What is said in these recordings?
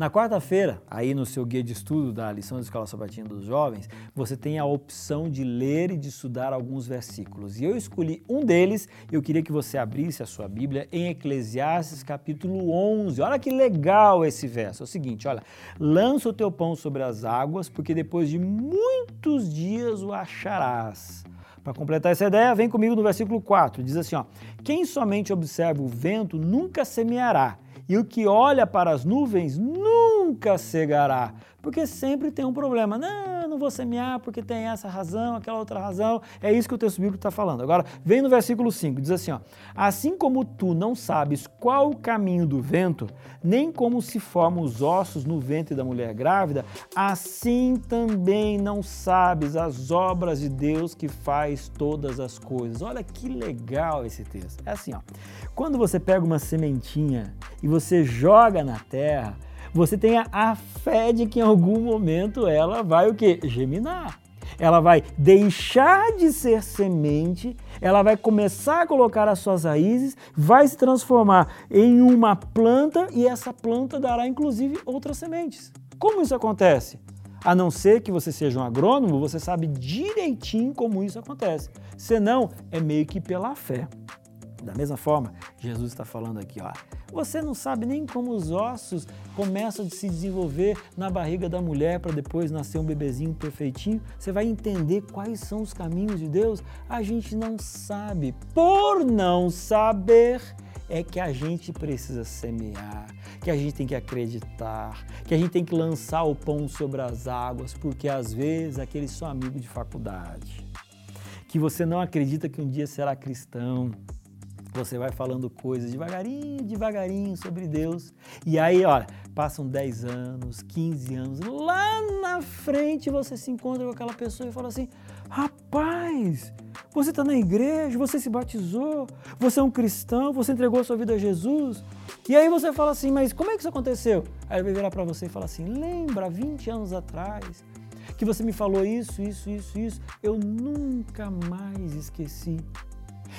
Na quarta-feira, aí no seu guia de estudo da lição da Escola Sabatina dos Jovens, você tem a opção de ler e de estudar alguns versículos. E eu escolhi um deles, eu queria que você abrisse a sua Bíblia em Eclesiastes capítulo 11. Olha que legal esse verso. É o seguinte, olha: "Lança o teu pão sobre as águas, porque depois de muitos dias o acharás." Para completar essa ideia, vem comigo no versículo 4. Diz assim, ó: "Quem somente observa o vento nunca semeará." E o que olha para as nuvens nunca cegará, porque sempre tem um problema. Não, não vou semear porque tem essa razão, aquela outra razão. É isso que o texto bíblico está falando. Agora, vem no versículo 5, diz assim: ó, Assim como tu não sabes qual o caminho do vento, nem como se formam os ossos no ventre da mulher grávida, assim também não sabes as obras de Deus que faz todas as coisas. Olha que legal esse texto. É assim, ó. Quando você pega uma sementinha e você joga na terra, você tem a fé de que em algum momento ela vai o quê? Geminar. Ela vai deixar de ser semente, ela vai começar a colocar as suas raízes, vai se transformar em uma planta e essa planta dará inclusive outras sementes. Como isso acontece? A não ser que você seja um agrônomo, você sabe direitinho como isso acontece. Senão, é meio que pela fé. Da mesma forma, Jesus está falando aqui, ó. Você não sabe nem como os ossos começam a se desenvolver na barriga da mulher para depois nascer um bebezinho perfeitinho. Você vai entender quais são os caminhos de Deus? A gente não sabe. Por não saber, é que a gente precisa semear, que a gente tem que acreditar, que a gente tem que lançar o pão sobre as águas, porque às vezes aquele seu amigo de faculdade, que você não acredita que um dia será cristão, você vai falando coisas devagarinho, devagarinho sobre Deus. E aí, olha, passam 10 anos, 15 anos, lá na frente você se encontra com aquela pessoa e fala assim: rapaz, você está na igreja, você se batizou, você é um cristão, você entregou sua vida a Jesus. E aí você fala assim: mas como é que isso aconteceu? Aí ele vai virar para você e falar assim: lembra, 20 anos atrás, que você me falou isso, isso, isso, isso, eu nunca mais esqueci.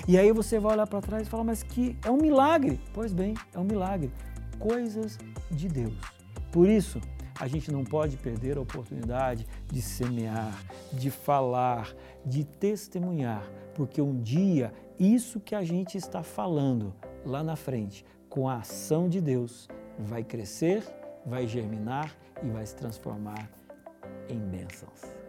E aí você vai olhar para trás e falar, mas que é um milagre. Pois bem, é um milagre. Coisas de Deus. Por isso, a gente não pode perder a oportunidade de semear, de falar, de testemunhar, porque um dia isso que a gente está falando lá na frente, com a ação de Deus, vai crescer, vai germinar e vai se transformar em bênçãos.